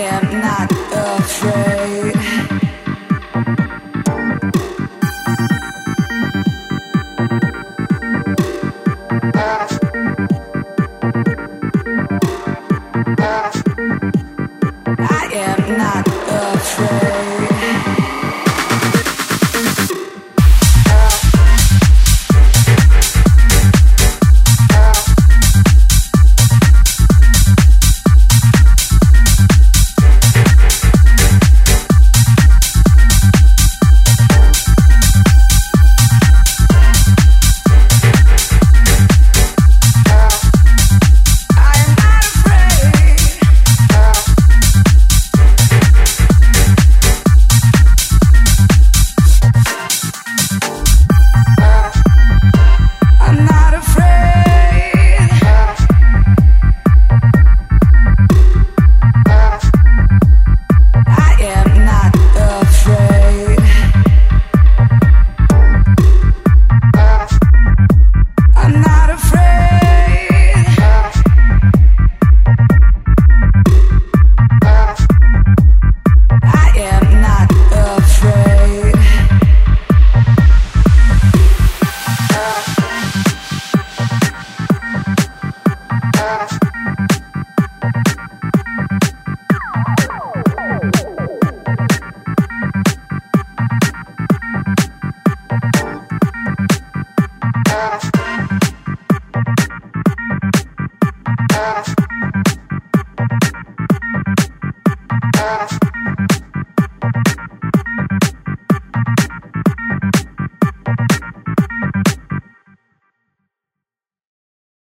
am not afraid.